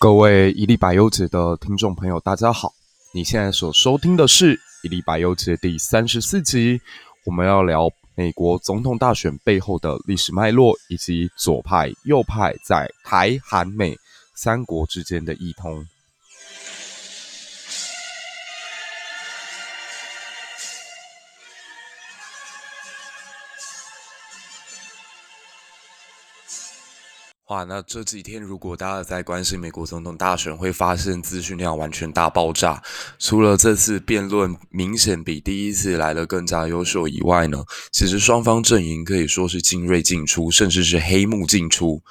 各位一粒百优解的听众朋友，大家好！你现在所收听的是一粒百优解第三十四集，我们要聊美国总统大选背后的历史脉络，以及左派、右派在台、韩、美三国之间的异同。哇，那这几天如果大家在关心美国总统大选，会发现资讯量完全大爆炸。除了这次辩论明显比第一次来的更加优秀以外呢，其实双方阵营可以说是精锐进出，甚至是黑幕进出。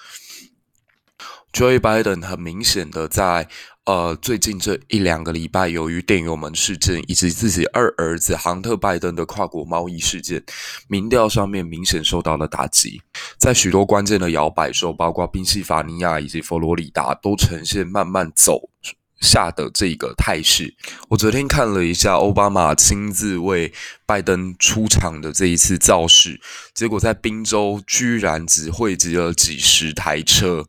Joe Biden 很明显的在。呃，最近这一两个礼拜，由于电邮门事件以及自己二儿子杭特·拜登的跨国贸易事件，民调上面明显受到了打击。在许多关键的摇摆州，包括宾夕法尼亚以及佛罗里达，都呈现慢慢走下的这个态势。我昨天看了一下奥巴马亲自为拜登出场的这一次造势，结果在宾州居然只汇集了几十台车，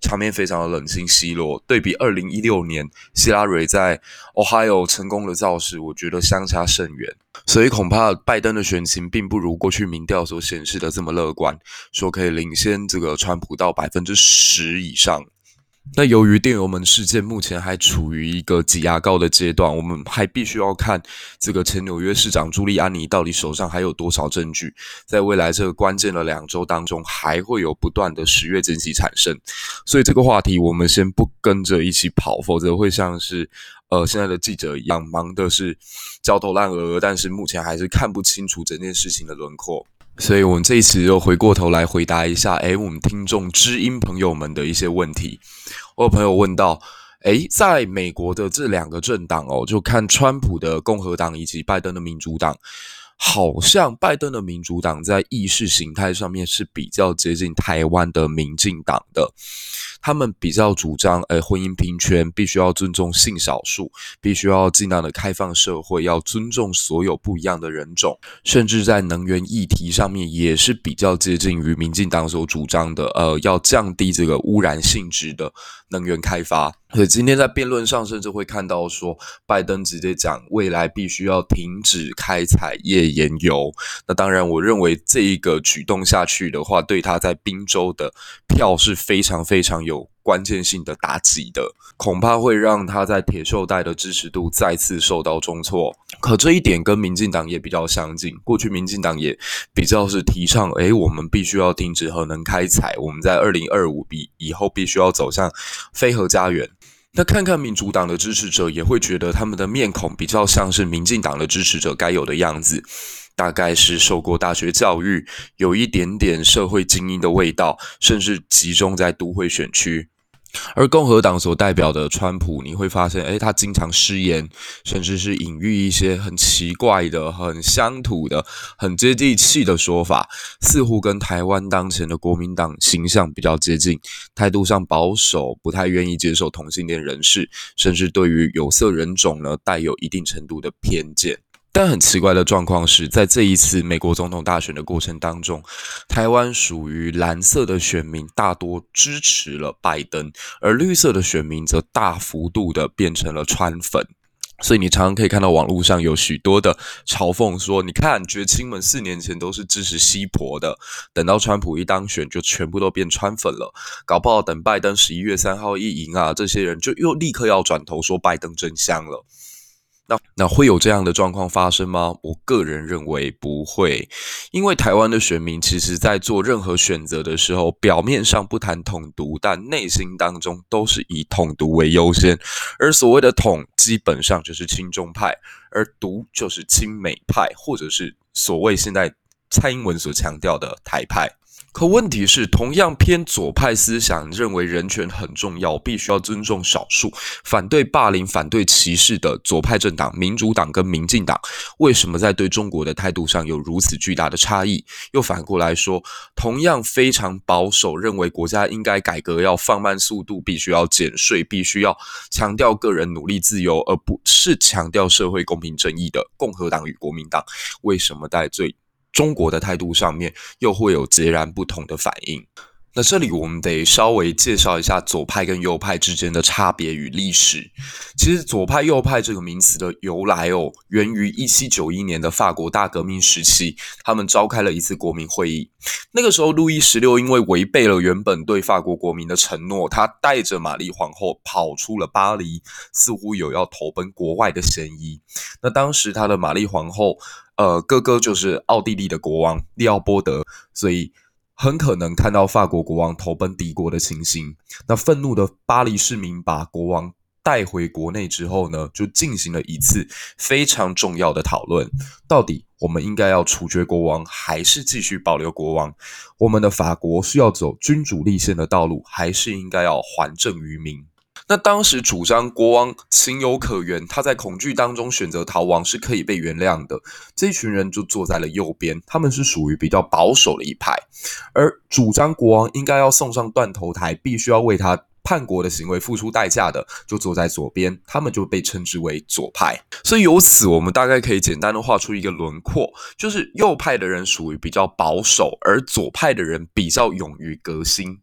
场面非常的冷清稀落。对比二零一六年希拉蕊在 Ohio 成功的造势，我觉得相差甚远。所以恐怕拜登的选情并不如过去民调所显示的这么乐观，说可以领先这个川普到百分之十以上。那由于电邮门事件目前还处于一个挤牙膏的阶段，我们还必须要看这个前纽约市长朱利安尼到底手上还有多少证据，在未来这个关键的两周当中，还会有不断的十月惊喜产生。所以这个话题我们先不跟着一起跑，否则会像是呃现在的记者一样，忙的是焦头烂额，但是目前还是看不清楚整件事情的轮廓。所以，我们这一次又回过头来回答一下，诶，我们听众知音朋友们的一些问题。我有朋友问到，诶，在美国的这两个政党哦，就看川普的共和党以及拜登的民主党。好像拜登的民主党在意识形态上面是比较接近台湾的民进党的，他们比较主张，呃，婚姻平权，必须要尊重性少数，必须要尽量的开放社会，要尊重所有不一样的人种，甚至在能源议题上面也是比较接近于民进党所主张的，呃，要降低这个污染性质的能源开发。所以今天在辩论上，甚至会看到说，拜登直接讲未来必须要停止开采页岩油。那当然，我认为这一个举动下去的话，对他在宾州的票是非常非常有关键性的打击的，恐怕会让他在铁锈带的支持度再次受到重挫。可这一点跟民进党也比较相近，过去民进党也比较是提倡，诶，我们必须要停止核能开采，我们在二零二五比以后必须要走向非核家园。那看看民主党的支持者，也会觉得他们的面孔比较像是民进党的支持者该有的样子，大概是受过大学教育，有一点点社会精英的味道，甚至集中在都会选区。而共和党所代表的川普，你会发现，诶，他经常失言，甚至是隐喻一些很奇怪的、很乡土的、很接地气的说法，似乎跟台湾当前的国民党形象比较接近，态度上保守，不太愿意接受同性恋人士，甚至对于有色人种呢，带有一定程度的偏见。但很奇怪的状况是，在这一次美国总统大选的过程当中，台湾属于蓝色的选民大多支持了拜登，而绿色的选民则大幅度的变成了川粉。所以你常常可以看到网络上有许多的嘲讽说：“你看，绝亲们四年前都是支持西婆的，等到川普一当选，就全部都变川粉了。搞不好等拜登十一月三号一赢啊，这些人就又立刻要转头说拜登真香了。”那那会有这样的状况发生吗？我个人认为不会，因为台湾的选民其实在做任何选择的时候，表面上不谈统独，但内心当中都是以统独为优先。而所谓的统，基本上就是亲中派，而独就是亲美派，或者是所谓现在蔡英文所强调的台派。可问题是，同样偏左派思想，认为人权很重要，必须要尊重少数，反对霸凌、反对歧视的左派政党民主党跟民进党，为什么在对中国的态度上有如此巨大的差异？又反过来说，同样非常保守，认为国家应该改革，要放慢速度，必须要减税，必须要强调个人努力自由，而不是强调社会公平正义的共和党与国民党，为什么在最中国的态度上面又会有截然不同的反应。那这里我们得稍微介绍一下左派跟右派之间的差别与历史。其实左派右派这个名词的由来哦，源于一七九一年的法国大革命时期，他们召开了一次国民会议。那个时候，路易十六因为违背了原本对法国国民的承诺，他带着玛丽皇后跑出了巴黎，似乎有要投奔国外的嫌疑。那当时他的玛丽皇后，呃，哥哥就是奥地利的国王利奥波德，所以。很可能看到法国国王投奔敌国的情形，那愤怒的巴黎市民把国王带回国内之后呢，就进行了一次非常重要的讨论：到底我们应该要处决国王，还是继续保留国王？我们的法国是要走君主立宪的道路，还是应该要还政于民？那当时主张国王情有可原，他在恐惧当中选择逃亡是可以被原谅的。这群人就坐在了右边，他们是属于比较保守的一派；而主张国王应该要送上断头台，必须要为他叛国的行为付出代价的，就坐在左边，他们就被称之为左派。所以由此，我们大概可以简单的画出一个轮廓，就是右派的人属于比较保守，而左派的人比较勇于革新。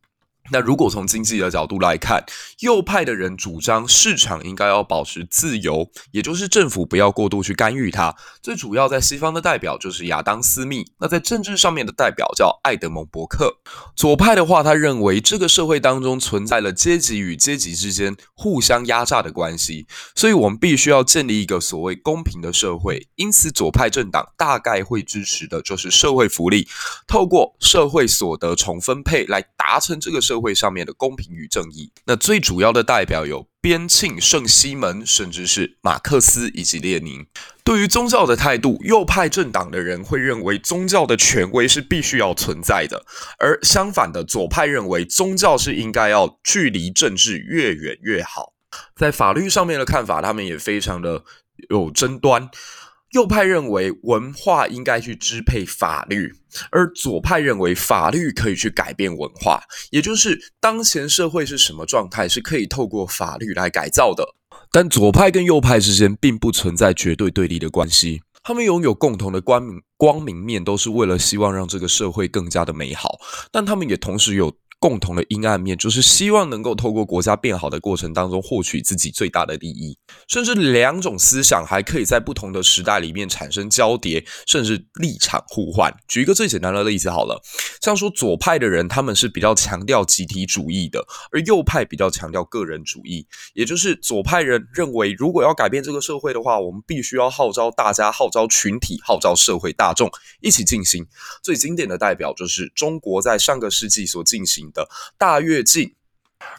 那如果从经济的角度来看，右派的人主张市场应该要保持自由，也就是政府不要过度去干预它。最主要在西方的代表就是亚当·斯密，那在政治上面的代表叫爱德蒙·伯克。左派的话，他认为这个社会当中存在了阶级与阶级之间互相压榨的关系，所以我们必须要建立一个所谓公平的社会。因此，左派政党大概会支持的就是社会福利，透过社会所得重分配来达成这个社。社会上面的公平与正义，那最主要的代表有边沁、圣西门，甚至是马克思以及列宁。对于宗教的态度，右派政党的人会认为宗教的权威是必须要存在的，而相反的，左派认为宗教是应该要距离政治越远越好。在法律上面的看法，他们也非常的有争端。右派认为文化应该去支配法律，而左派认为法律可以去改变文化，也就是当前社会是什么状态，是可以透过法律来改造的。但左派跟右派之间并不存在绝对对立的关系，他们拥有共同的光明光明面，都是为了希望让这个社会更加的美好，但他们也同时有。共同的阴暗面就是希望能够透过国家变好的过程当中获取自己最大的利益，甚至两种思想还可以在不同的时代里面产生交叠，甚至立场互换。举一个最简单的例子好了，像说左派的人他们是比较强调集体主义的，而右派比较强调个人主义。也就是左派人认为，如果要改变这个社会的话，我们必须要号召大家、号召群体、号召社会大众一起进行。最经典的代表就是中国在上个世纪所进行的大跃进，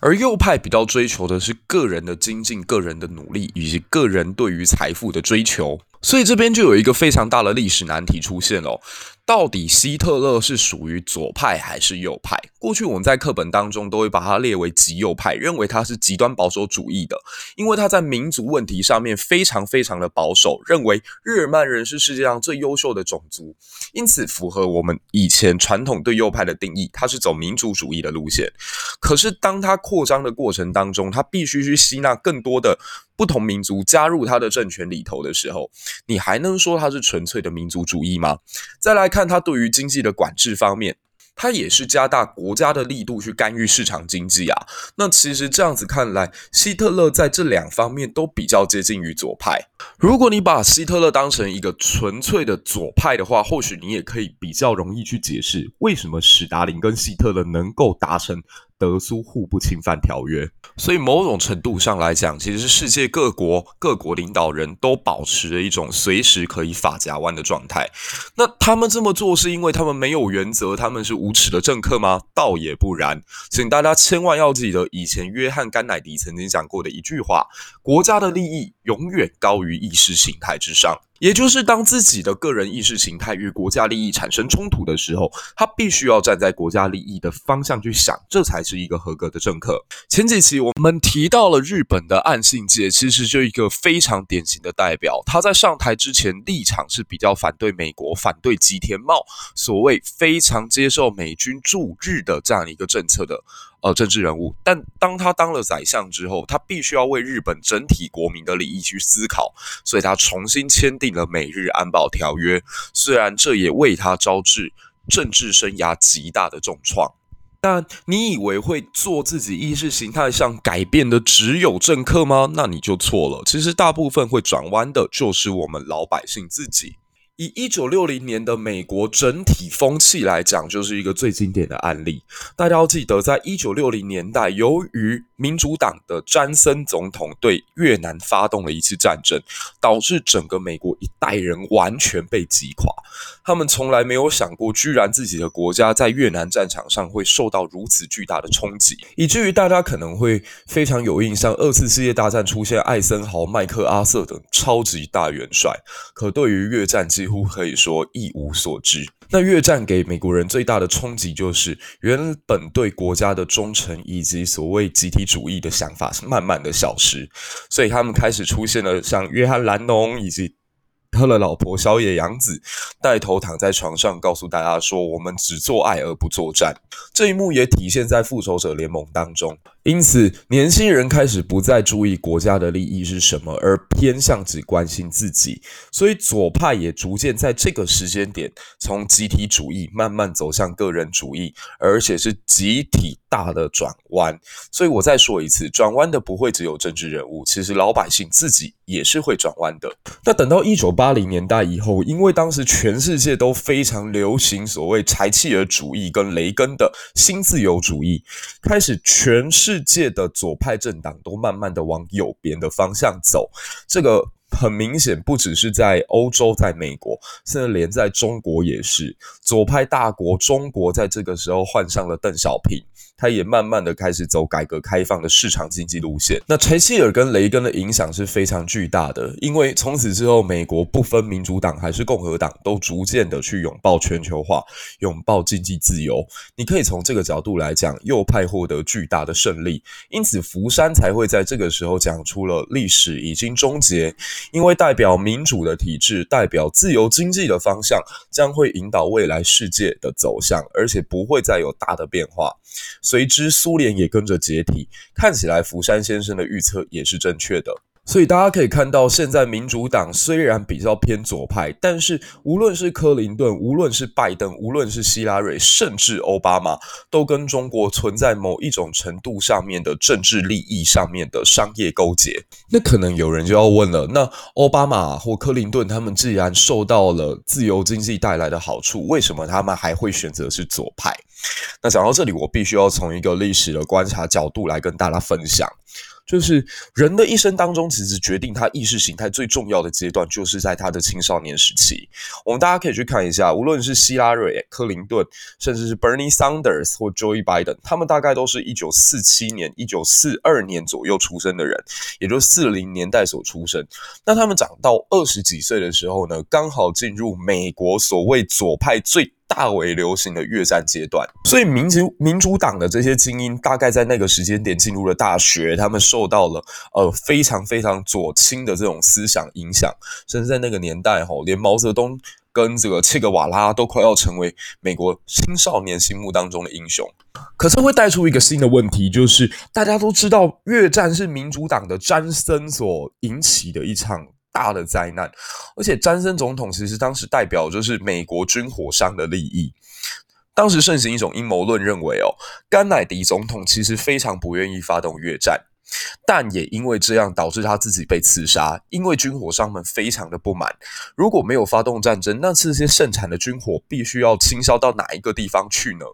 而右派比较追求的是个人的精进、个人的努力以及个人对于财富的追求，所以这边就有一个非常大的历史难题出现了。到底希特勒是属于左派还是右派？过去我们在课本当中都会把他列为极右派，认为他是极端保守主义的，因为他在民族问题上面非常非常的保守，认为日耳曼人是世界上最优秀的种族，因此符合我们以前传统对右派的定义，他是走民族主义的路线。可是当他扩张的过程当中，他必须去吸纳更多的不同民族加入他的政权里头的时候，你还能说他是纯粹的民族主义吗？再来看他对于经济的管制方面，他也是加大国家的力度去干预市场经济啊。那其实这样子看来，希特勒在这两方面都比较接近于左派。如果你把希特勒当成一个纯粹的左派的话，或许你也可以比较容易去解释为什么史达林跟希特勒能够达成。德苏互不侵犯条约，所以某种程度上来讲，其实是世界各国各国领导人都保持着一种随时可以发夹弯的状态。那他们这么做是因为他们没有原则，他们是无耻的政客吗？倒也不然。请大家千万要记得，以前约翰甘乃迪曾经讲过的一句话：国家的利益永远高于意识形态之上。也就是当自己的个人意识形态与国家利益产生冲突的时候，他必须要站在国家利益的方向去想，这才是一个合格的政客。前几期我们提到了日本的岸信介，其实就一个非常典型的代表。他在上台之前立场是比较反对美国、反对吉田茂，所谓非常接受美军驻日的这样一个政策的。呃，政治人物，但当他当了宰相之后，他必须要为日本整体国民的利益去思考，所以他重新签订了美日安保条约。虽然这也为他招致政治生涯极大的重创。但你以为会做自己意识形态上改变的只有政客吗？那你就错了。其实大部分会转弯的，就是我们老百姓自己。以一九六零年的美国整体风气来讲，就是一个最经典的案例。大家要记得，在一九六零年代，由于民主党的詹森总统对越南发动了一次战争，导致整个美国一代人完全被击垮。他们从来没有想过，居然自己的国家在越南战场上会受到如此巨大的冲击，以至于大家可能会非常有印象，二次世界大战出现艾森豪、麦克阿瑟等超级大元帅，可对于越战几几乎可以说一无所知。那越战给美国人最大的冲击，就是原本对国家的忠诚以及所谓集体主义的想法是慢慢的消失，所以他们开始出现了像约翰兰农以及他的老婆小野洋子带头躺在床上，告诉大家说：“我们只做爱而不作战。”这一幕也体现在复仇者联盟当中。因此，年轻人开始不再注意国家的利益是什么，而偏向只关心自己。所以，左派也逐渐在这个时间点从集体主义慢慢走向个人主义，而且是集体大的转弯。所以我再说一次，转弯的不会只有政治人物，其实老百姓自己也是会转弯的。那等到一九八零年代以后，因为当时全世界都非常流行所谓柴契尔主义跟雷根的新自由主义，开始全世世界的左派政党都慢慢的往右边的方向走，这个很明显不只是在欧洲，在美国，甚至连在中国也是。左派大国中国在这个时候换上了邓小平。他也慢慢的开始走改革开放的市场经济路线。那柴契尔跟雷根的影响是非常巨大的，因为从此之后，美国不分民主党还是共和党，都逐渐的去拥抱全球化，拥抱经济自由。你可以从这个角度来讲，右派获得巨大的胜利。因此，福山才会在这个时候讲出了历史已经终结，因为代表民主的体制，代表自由经济的方向，将会引导未来世界的走向，而且不会再有大的变化。随之，苏联也跟着解体。看起来，福山先生的预测也是正确的。所以大家可以看到，现在民主党虽然比较偏左派，但是无论是克林顿，无论是拜登，无论是希拉瑞，甚至奥巴马，都跟中国存在某一种程度上面的政治利益上面的商业勾结。那可能有人就要问了：那奥巴马或克林顿他们既然受到了自由经济带来的好处，为什么他们还会选择是左派？那讲到这里，我必须要从一个历史的观察角度来跟大家分享，就是人的一生当中，其实决定他意识形态最重要的阶段，就是在他的青少年时期。我们大家可以去看一下，无论是希拉蕊、克林顿，甚至是 Bernie Sanders 或 Joe Biden，他们大概都是一九四七年、一九四二年左右出生的人，也就是四零年代所出生。那他们长到二十几岁的时候呢，刚好进入美国所谓左派最大为流行的越战阶段，所以民主民主党的这些精英大概在那个时间点进入了大学，他们受到了呃非常非常左倾的这种思想影响，甚至在那个年代吼，连毛泽东跟这个切格瓦拉都快要成为美国青少年心目当中的英雄。可是会带出一个新的问题，就是大家都知道越战是民主党的詹森所引起的一场。大的灾难，而且詹森总统其实当时代表就是美国军火商的利益。当时盛行一种阴谋论，认为哦，甘乃迪总统其实非常不愿意发动越战，但也因为这样导致他自己被刺杀。因为军火商们非常的不满，如果没有发动战争，那这些盛产的军火必须要倾销到哪一个地方去呢？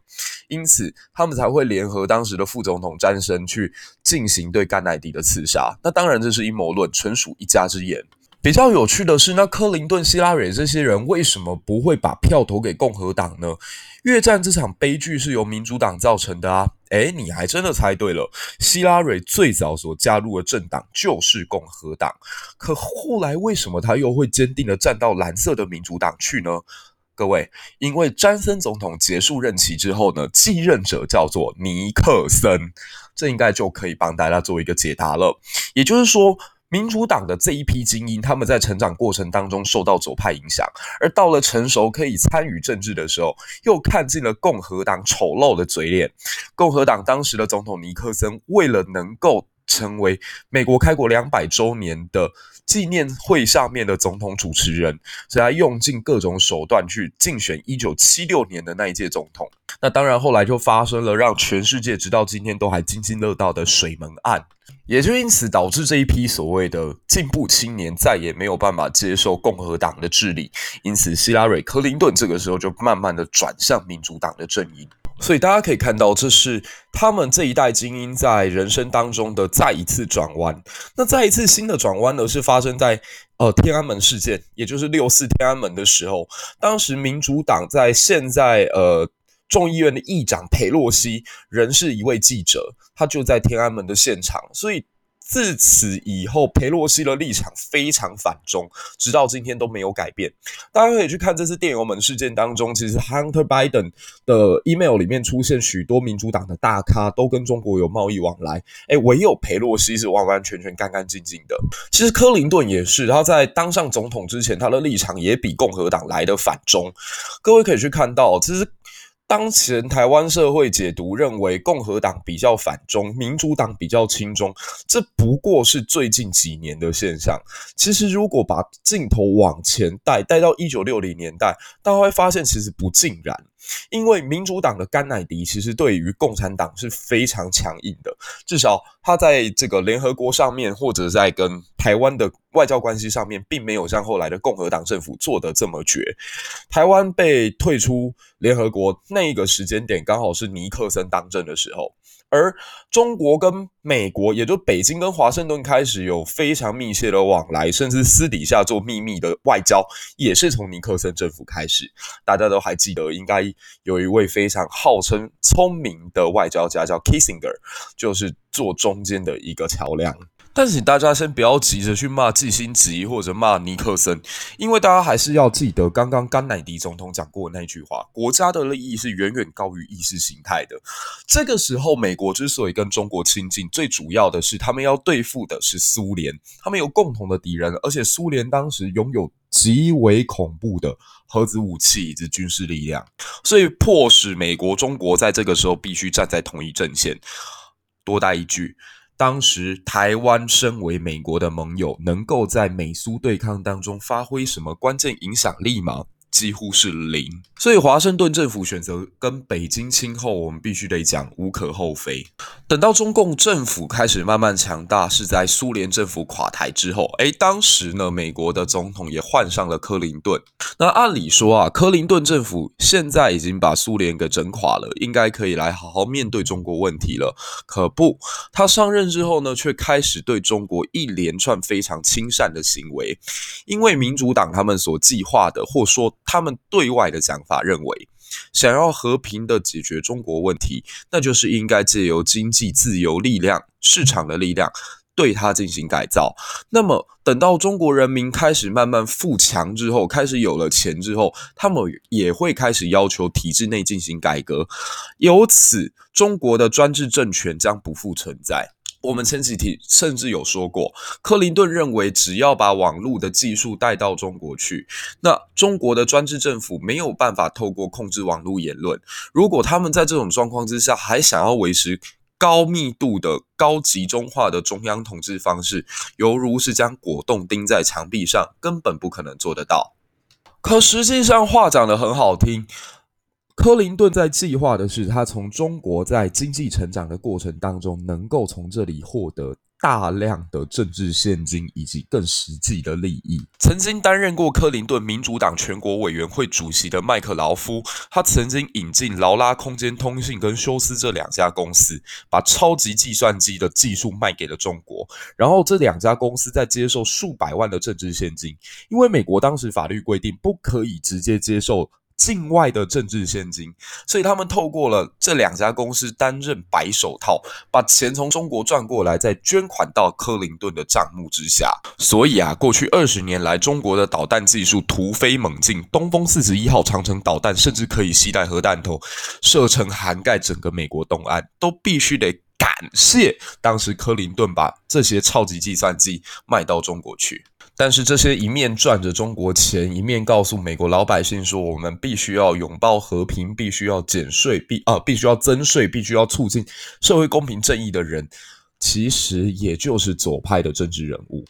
因此，他们才会联合当时的副总统詹森去进行对甘乃迪的刺杀。那当然这是阴谋论，纯属一家之言。比较有趣的是，那克林顿、希拉蕊这些人为什么不会把票投给共和党呢？越战这场悲剧是由民主党造成的啊！诶，你还真的猜对了，希拉蕊最早所加入的政党就是共和党。可后来为什么他又会坚定地站到蓝色的民主党去呢？各位，因为詹森总统结束任期之后呢，继任者叫做尼克森，这应该就可以帮大家做一个解答了。也就是说。民主党的这一批精英，他们在成长过程当中受到左派影响，而到了成熟可以参与政治的时候，又看尽了共和党丑陋的嘴脸。共和党当时的总统尼克森为了能够成为美国开国两百周年的纪念会上面的总统主持人，所以他用尽各种手段去竞选一九七六年的那一届总统。那当然，后来就发生了让全世界直到今天都还津津乐道的水门案，也就因此导致这一批所谓的进步青年再也没有办法接受共和党的治理，因此希拉蕊·柯林顿这个时候就慢慢的转向民主党的阵营。所以大家可以看到，这是他们这一代精英在人生当中的再一次转弯。那再一次新的转弯呢，是发生在呃天安门事件，也就是六四天安门的时候。当时民主党在现在呃众议院的议长裴洛西，仍是一位记者，他就在天安门的现场，所以。自此以后，裴洛西的立场非常反中，直到今天都没有改变。大家可以去看这次电邮门事件当中，其实 Hunter Biden 的 email 里面出现许多民主党的大咖，都跟中国有贸易往来。诶，唯有裴洛西是完完全全干干净净的。其实柯林顿也是，他在当上总统之前，他的立场也比共和党来得反中。各位可以去看到，其实。当前台湾社会解读认为共和党比较反中，民主党比较亲中，这不过是最近几年的现象。其实如果把镜头往前带，带到一九六零年代，大家会发现其实不尽然。因为民主党的甘乃迪其实对于共产党是非常强硬的，至少他在这个联合国上面，或者在跟台湾的外交关系上面，并没有像后来的共和党政府做得这么绝。台湾被退出联合国那一个时间点，刚好是尼克森当政的时候。而中国跟美国，也就北京跟华盛顿开始有非常密切的往来，甚至私底下做秘密的外交，也是从尼克森政府开始。大家都还记得，应该有一位非常号称聪明的外交家叫 Kissinger，就是做中间的一个桥梁。但是，请大家先不要急着去骂季新吉或者骂尼克森，因为大家还是要记得刚刚甘乃迪总统讲过的那句话：国家的利益是远远高于意识形态的。这个时候，美国之所以跟中国亲近，最主要的是他们要对付的是苏联，他们有共同的敌人，而且苏联当时拥有极为恐怖的核子武器以及军事力量，所以迫使美国、中国在这个时候必须站在同一阵线。多带一句。当时台湾身为美国的盟友，能够在美苏对抗当中发挥什么关键影响力吗？几乎是零，所以华盛顿政府选择跟北京亲厚，我们必须得讲无可厚非。等到中共政府开始慢慢强大，是在苏联政府垮台之后。诶，当时呢，美国的总统也换上了克林顿。那按理说啊，克林顿政府现在已经把苏联给整垮了，应该可以来好好面对中国问题了。可不，他上任之后呢，却开始对中国一连串非常亲善的行为，因为民主党他们所计划的，或说。他们对外的讲法认为，想要和平的解决中国问题，那就是应该借由经济自由力量、市场的力量对它进行改造。那么，等到中国人民开始慢慢富强之后，开始有了钱之后，他们也会开始要求体制内进行改革，由此，中国的专制政权将不复存在。我们前几题甚至有说过，克林顿认为，只要把网络的技术带到中国去，那中国的专制政府没有办法透过控制网络言论。如果他们在这种状况之下还想要维持高密度的、高集中化的中央统治方式，犹如是将果冻钉在墙壁上，根本不可能做得到。可实际上，话讲得很好听。柯林顿在计划的是，他从中国在经济成长的过程当中，能够从这里获得大量的政治现金以及更实际的利益。曾经担任过柯林顿民主党全国委员会主席的麦克劳夫，他曾经引进劳拉空间通信跟休斯这两家公司，把超级计算机的技术卖给了中国。然后这两家公司在接受数百万的政治现金，因为美国当时法律规定不可以直接接受。境外的政治现金，所以他们透过了这两家公司担任白手套，把钱从中国赚过来，再捐款到克林顿的账目之下。所以啊，过去二十年来，中国的导弹技术突飞猛进，东风四十一号长城导弹甚至可以携带核弹头，射程涵盖整个美国东岸，都必须得感谢当时克林顿把这些超级计算机卖到中国去。但是这些一面赚着中国钱，一面告诉美国老百姓说，我们必须要拥抱和平，必须要减税，必啊必须要增税，必须要促进社会公平正义的人，其实也就是左派的政治人物。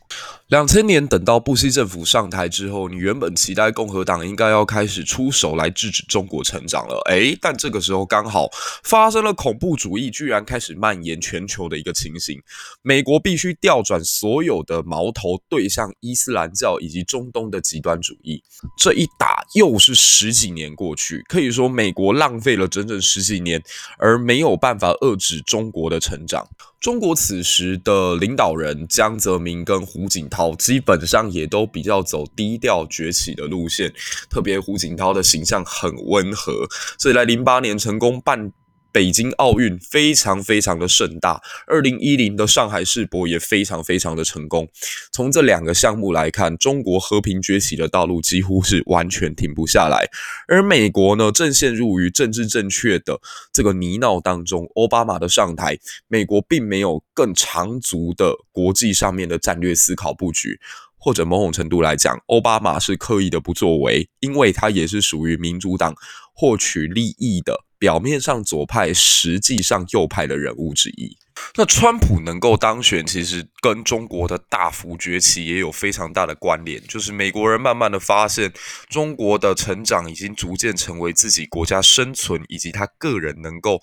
两千年等到布希政府上台之后，你原本期待共和党应该要开始出手来制止中国成长了，诶，但这个时候刚好发生了恐怖主义居然开始蔓延全球的一个情形，美国必须调转所有的矛头对向伊斯兰教以及中东的极端主义。这一打又是十几年过去，可以说美国浪费了整整十几年，而没有办法遏制中国的成长。中国此时的领导人江泽民跟胡锦涛基本上也都比较走低调崛起的路线，特别胡锦涛的形象很温和，所以在零八年成功办。北京奥运非常非常的盛大，二零一零的上海世博也非常非常的成功。从这两个项目来看，中国和平崛起的道路几乎是完全停不下来。而美国呢，正陷入于政治正确的这个泥淖当中。奥巴马的上台，美国并没有更长足的国际上面的战略思考布局，或者某种程度来讲，奥巴马是刻意的不作为，因为他也是属于民主党获取利益的。表面上左派，实际上右派的人物之一。那川普能够当选，其实跟中国的大幅崛起也有非常大的关联。就是美国人慢慢的发现，中国的成长已经逐渐成为自己国家生存以及他个人能够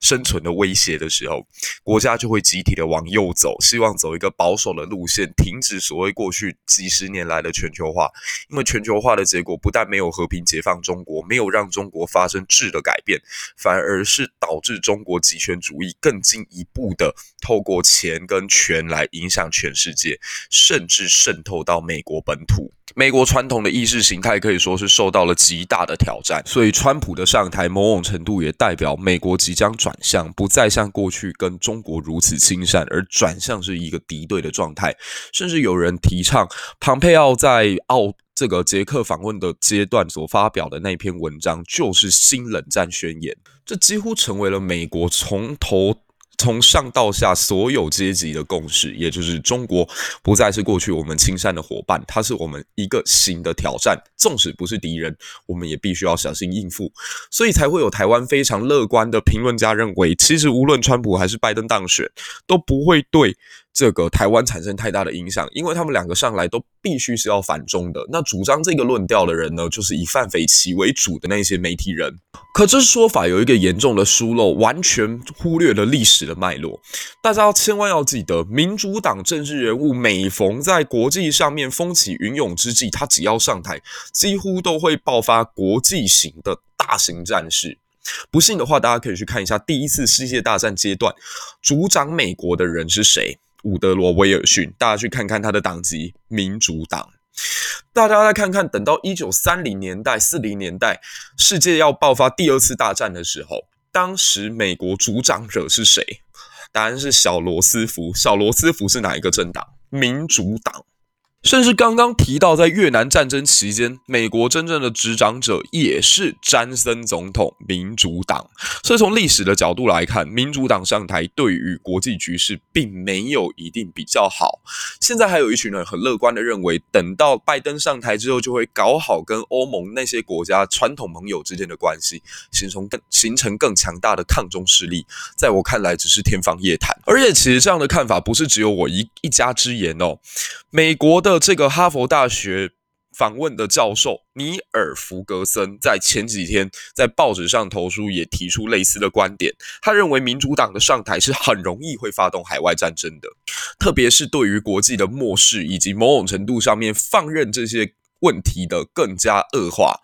生存的威胁的时候，国家就会集体的往右走，希望走一个保守的路线，停止所谓过去几十年来的全球化。因为全球化的结果不但没有和平解放中国，没有让中国发生质的改变，反而是导致中国极权主义更进一步的透过钱跟权来影响全世界，甚至渗透到美国本土。美国传统的意识形态可以说是受到了极大的挑战，所以川普的上台，某种程度也代表美国即将转向，不再像过去跟中国如此亲善，而转向是一个敌对的状态。甚至有人提倡，庞佩奥在奥这个捷克访问的阶段所发表的那篇文章，就是新冷战宣言。这几乎成为了美国从头。从上到下所有阶级的共识，也就是中国不再是过去我们亲善的伙伴，它是我们一个新的挑战。纵使不是敌人，我们也必须要小心应付。所以才会有台湾非常乐观的评论家认为，其实无论川普还是拜登当选，都不会对。这个台湾产生太大的影响，因为他们两个上来都必须是要反中的。那主张这个论调的人呢，就是以范斐琪为主的那些媒体人。可这说法有一个严重的疏漏，完全忽略了历史的脉络。大家要千万要记得，民主党政治人物每逢在国际上面风起云涌之际，他只要上台，几乎都会爆发国际型的大型战事。不信的话，大家可以去看一下第一次世界大战阶段，主掌美国的人是谁？伍德罗·威尔逊，大家去看看他的党籍——民主党。大家再看看，等到一九三零年代、四零年代，世界要爆发第二次大战的时候，当时美国主掌者是谁？答案是小罗斯福。小罗斯福是哪一个政党？民主党。甚至刚刚提到，在越南战争期间，美国真正的执掌者也是詹森总统，民主党。所以从历史的角度来看，民主党上台对于国际局势并没有一定比较好。现在还有一群人很乐观的认为，等到拜登上台之后，就会搞好跟欧盟那些国家传统盟友之间的关系，形成更形成更强大的抗中势力。在我看来，只是天方夜谭。而且，其实这样的看法不是只有我一一家之言哦，美国的。这个哈佛大学访问的教授尼尔弗格森在前几天在报纸上投书，也提出类似的观点。他认为民主党的上台是很容易会发动海外战争的，特别是对于国际的漠视以及某种程度上面放任这些问题的更加恶化。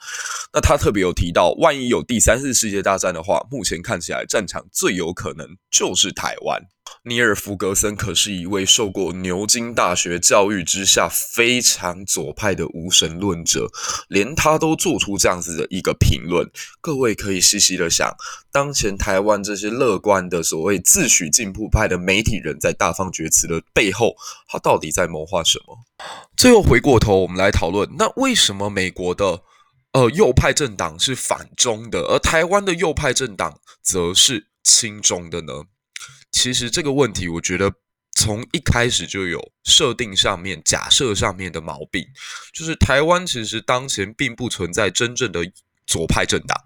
那他特别有提到，万一有第三次世界大战的话，目前看起来战场最有可能就是台湾。尼尔·弗格森可是一位受过牛津大学教育之下非常左派的无神论者，连他都做出这样子的一个评论。各位可以细细的想，当前台湾这些乐观的所谓自诩进步派的媒体人在大放厥词的背后，他到底在谋划什么？最后回过头，我们来讨论，那为什么美国的呃右派政党是反中的，而台湾的右派政党则是亲中的呢？其实这个问题，我觉得从一开始就有设定上面、假设上面的毛病。就是台湾其实当前并不存在真正的左派政党，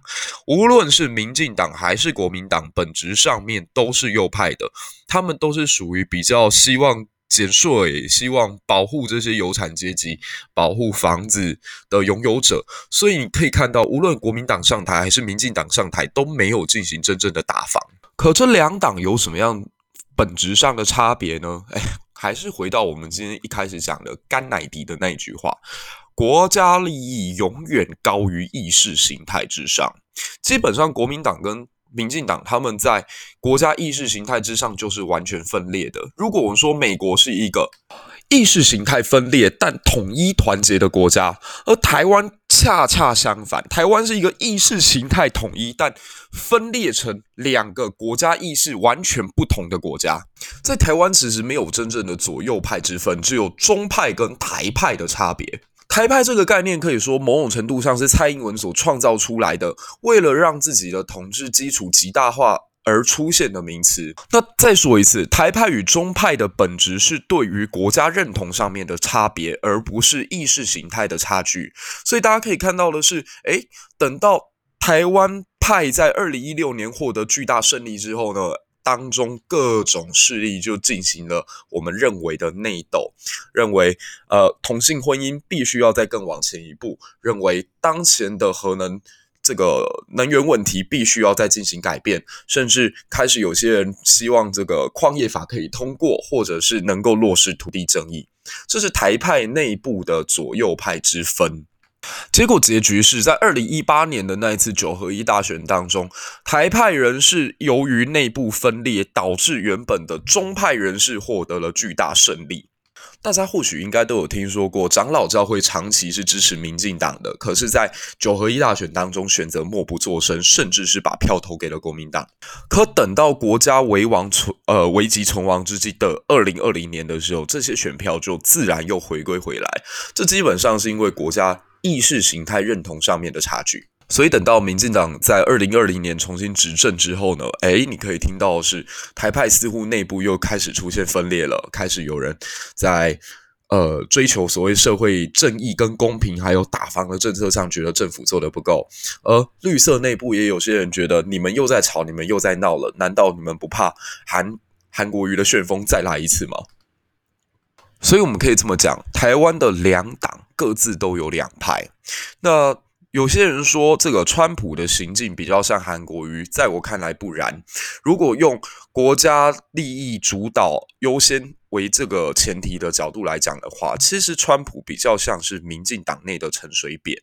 无论是民进党还是国民党，本质上面都是右派的。他们都是属于比较希望减税、希望保护这些有产阶级、保护房子的拥有者。所以你可以看到，无论国民党上台还是民进党上台，都没有进行真正的打房。可这两党有什么样本质上的差别呢？哎，还是回到我们今天一开始讲的甘乃迪的那句话。国家利益永远高于意识形态之上。基本上，国民党跟民进党他们在国家意识形态之上就是完全分裂的。如果我们说美国是一个意识形态分裂但统一团结的国家，而台湾恰恰相反，台湾是一个意识形态统一但分裂成两个国家意识完全不同的国家。在台湾其实没有真正的左右派之分，只有中派跟台派的差别。台派这个概念可以说某种程度上是蔡英文所创造出来的，为了让自己的统治基础极大化而出现的名词。那再说一次，台派与中派的本质是对于国家认同上面的差别，而不是意识形态的差距。所以大家可以看到的是，诶，等到台湾派在二零一六年获得巨大胜利之后呢，当中各种势力就进行了我们认为的内斗，认为呃同性婚姻必须要再更往前一步，认为当前的核能这个能源问题必须要再进行改变，甚至开始有些人希望这个矿业法可以通过，或者是能够落实土地正义，这是台派内部的左右派之分。结果结局是在二零一八年的那一次九合一大选当中，台派人士由于内部分裂，导致原本的中派人士获得了巨大胜利。大家或许应该都有听说过，长老教会长期是支持民进党的，可是，在九合一大选当中选择默不作声，甚至是把票投给了国民党。可等到国家危亡存呃危急存亡之际的二零二零年的时候，这些选票就自然又回归回来。这基本上是因为国家。意识形态认同上面的差距，所以等到民进党在二零二零年重新执政之后呢，诶，你可以听到是台派似乎内部又开始出现分裂了，开始有人在呃追求所谓社会正义跟公平，还有打房的政策上觉得政府做得不够，而绿色内部也有些人觉得你们又在吵，你们又在闹了，难道你们不怕韩韩国瑜的旋风再来一次吗？所以我们可以这么讲，台湾的两党各自都有两派。那有些人说，这个川普的行径比较像韩国瑜，在我看来不然。如果用国家利益主导优先为这个前提的角度来讲的话，其实川普比较像是民进党内的陈水扁。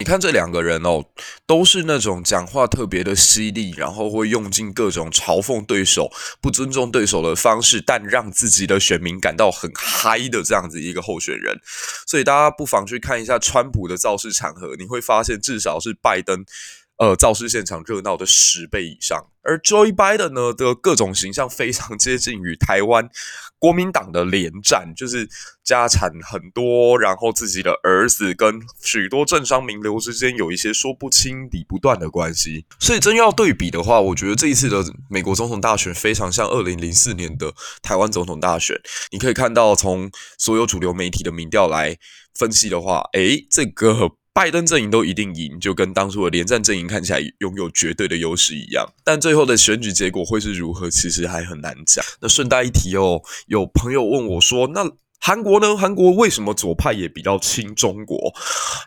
你看这两个人哦，都是那种讲话特别的犀利，然后会用尽各种嘲讽对手、不尊重对手的方式，但让自己的选民感到很嗨的这样子一个候选人。所以大家不妨去看一下川普的造势场合，你会发现至少是拜登。呃，造势现场热闹的十倍以上，而 Joe Biden 呢的各种形象非常接近于台湾国民党的连战，就是家产很多，然后自己的儿子跟许多政商名流之间有一些说不清理不断的关系。所以真要对比的话，我觉得这一次的美国总统大选非常像二零零四年的台湾总统大选。你可以看到，从所有主流媒体的民调来分析的话，诶，这个。拜登阵营都一定赢，就跟当初的连战阵营看起来拥有绝对的优势一样。但最后的选举结果会是如何，其实还很难讲。那顺带一提哦，有朋友问我说：“那韩国呢？韩国为什么左派也比较亲中国？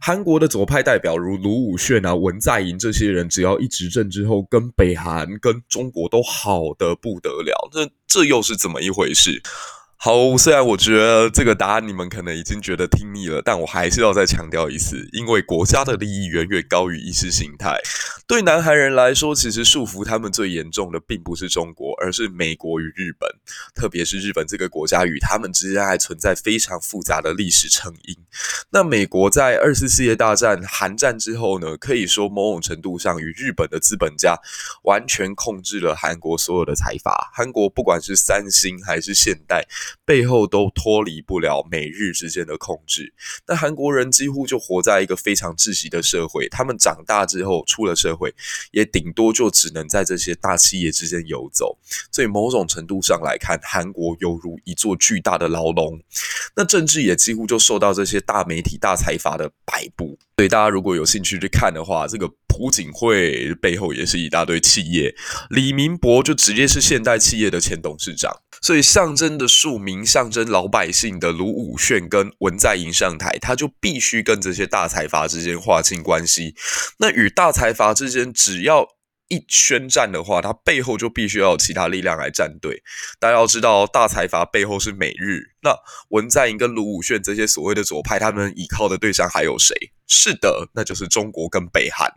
韩国的左派代表如卢武铉啊、文在寅这些人，只要一执政之后，跟北韩、跟中国都好得不得了。这这又是怎么一回事？”好，虽然我觉得这个答案你们可能已经觉得听腻了，但我还是要再强调一次，因为国家的利益远远高于意识形态。对南韩人来说，其实束缚他们最严重的并不是中国，而是美国与日本，特别是日本这个国家与他们之间还存在非常复杂的历史成因。那美国在二次世界大战韩战之后呢，可以说某种程度上与日本的资本家完全控制了韩国所有的财阀。韩国不管是三星还是现代。背后都脱离不了美日之间的控制。那韩国人几乎就活在一个非常窒息的社会。他们长大之后出了社会，也顶多就只能在这些大企业之间游走。所以某种程度上来看，韩国犹如一座巨大的牢笼。那政治也几乎就受到这些大媒体、大财阀的摆布。所以大家如果有兴趣去看的话，这个朴槿惠背后也是一大堆企业，李明博就直接是现代企业的前董事长。所以象征的庶民、象征老百姓的卢武铉跟文在寅上台，他就必须跟这些大财阀之间划清关系。那与大财阀之间，只要一宣战的话，他背后就必须要有其他力量来站队。大家要知道，大财阀背后是美日。那文在寅跟卢武铉这些所谓的左派，他们依靠的对象还有谁？是的，那就是中国跟北韩。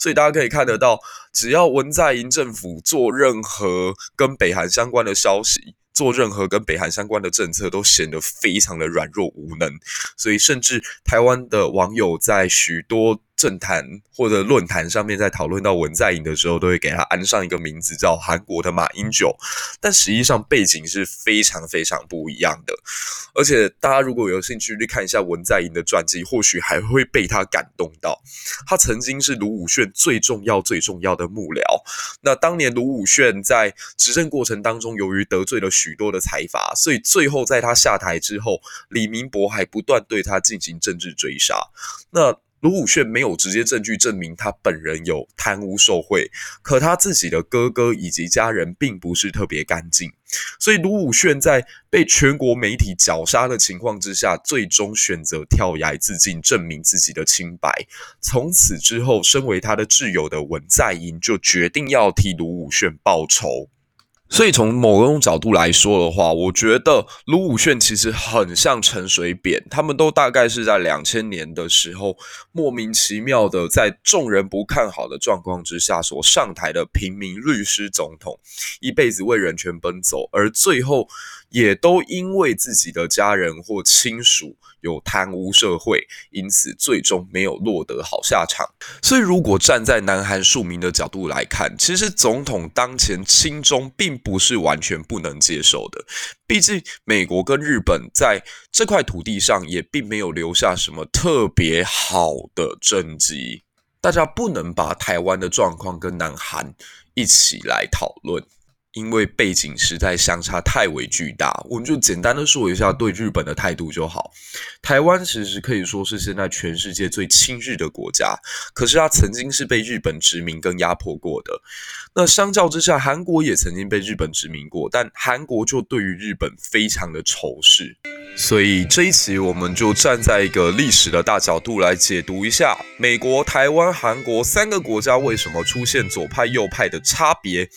所以大家可以看得到，只要文在寅政府做任何跟北韩相关的消息，做任何跟北韩相关的政策，都显得非常的软弱无能。所以，甚至台湾的网友在许多政坛或者论坛上面，在讨论到文在寅的时候，都会给他安上一个名字，叫韩国的马英九。但实际上背景是非常非常不一样的。而且大家如果有兴趣去看一下文在寅的传记，或许还会被他感动到。他曾经是卢武铉最重要最重要的幕僚。那当年卢武铉在执政过程当中，由于得罪了许多的财阀，所以最后在他下台之后，李明博还不断对他进行政治追杀。那卢武铉没有直接证据证明他本人有贪污受贿，可他自己的哥哥以及家人并不是特别干净，所以卢武铉在被全国媒体绞杀的情况之下，最终选择跳崖自尽，证明自己的清白。从此之后，身为他的挚友的文在寅就决定要替卢武铉报仇。所以从某种角度来说的话，我觉得卢武铉其实很像陈水扁，他们都大概是在两千年的时候莫名其妙的在众人不看好的状况之下所上台的平民律师总统，一辈子为人权奔走，而最后也都因为自己的家人或亲属有贪污受贿，因此最终没有落得好下场。所以如果站在南韩庶民的角度来看，其实总统当前亲中并不是完全不能接受的。毕竟美国跟日本在这块土地上也并没有留下什么特别好的政绩，大家不能把台湾的状况跟南韩一起来讨论。因为背景实在相差太为巨大，我们就简单的说一下对日本的态度就好。台湾其实可以说是现在全世界最亲日的国家，可是它曾经是被日本殖民跟压迫过的。那相较之下，韩国也曾经被日本殖民过，但韩国就对于日本非常的仇视。所以这一期我们就站在一个历史的大角度来解读一下美国、台湾、韩国三个国家为什么出现左派右派的差别，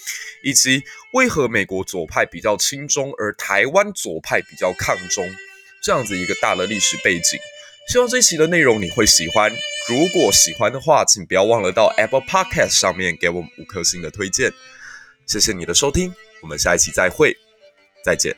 以及为何美国左派比较亲中，而台湾左派比较抗中，这样子一个大的历史背景。希望这一期的内容你会喜欢。如果喜欢的话，请不要忘了到 Apple Podcast 上面给我们五颗星的推荐。谢谢你的收听，我们下一期再会，再见。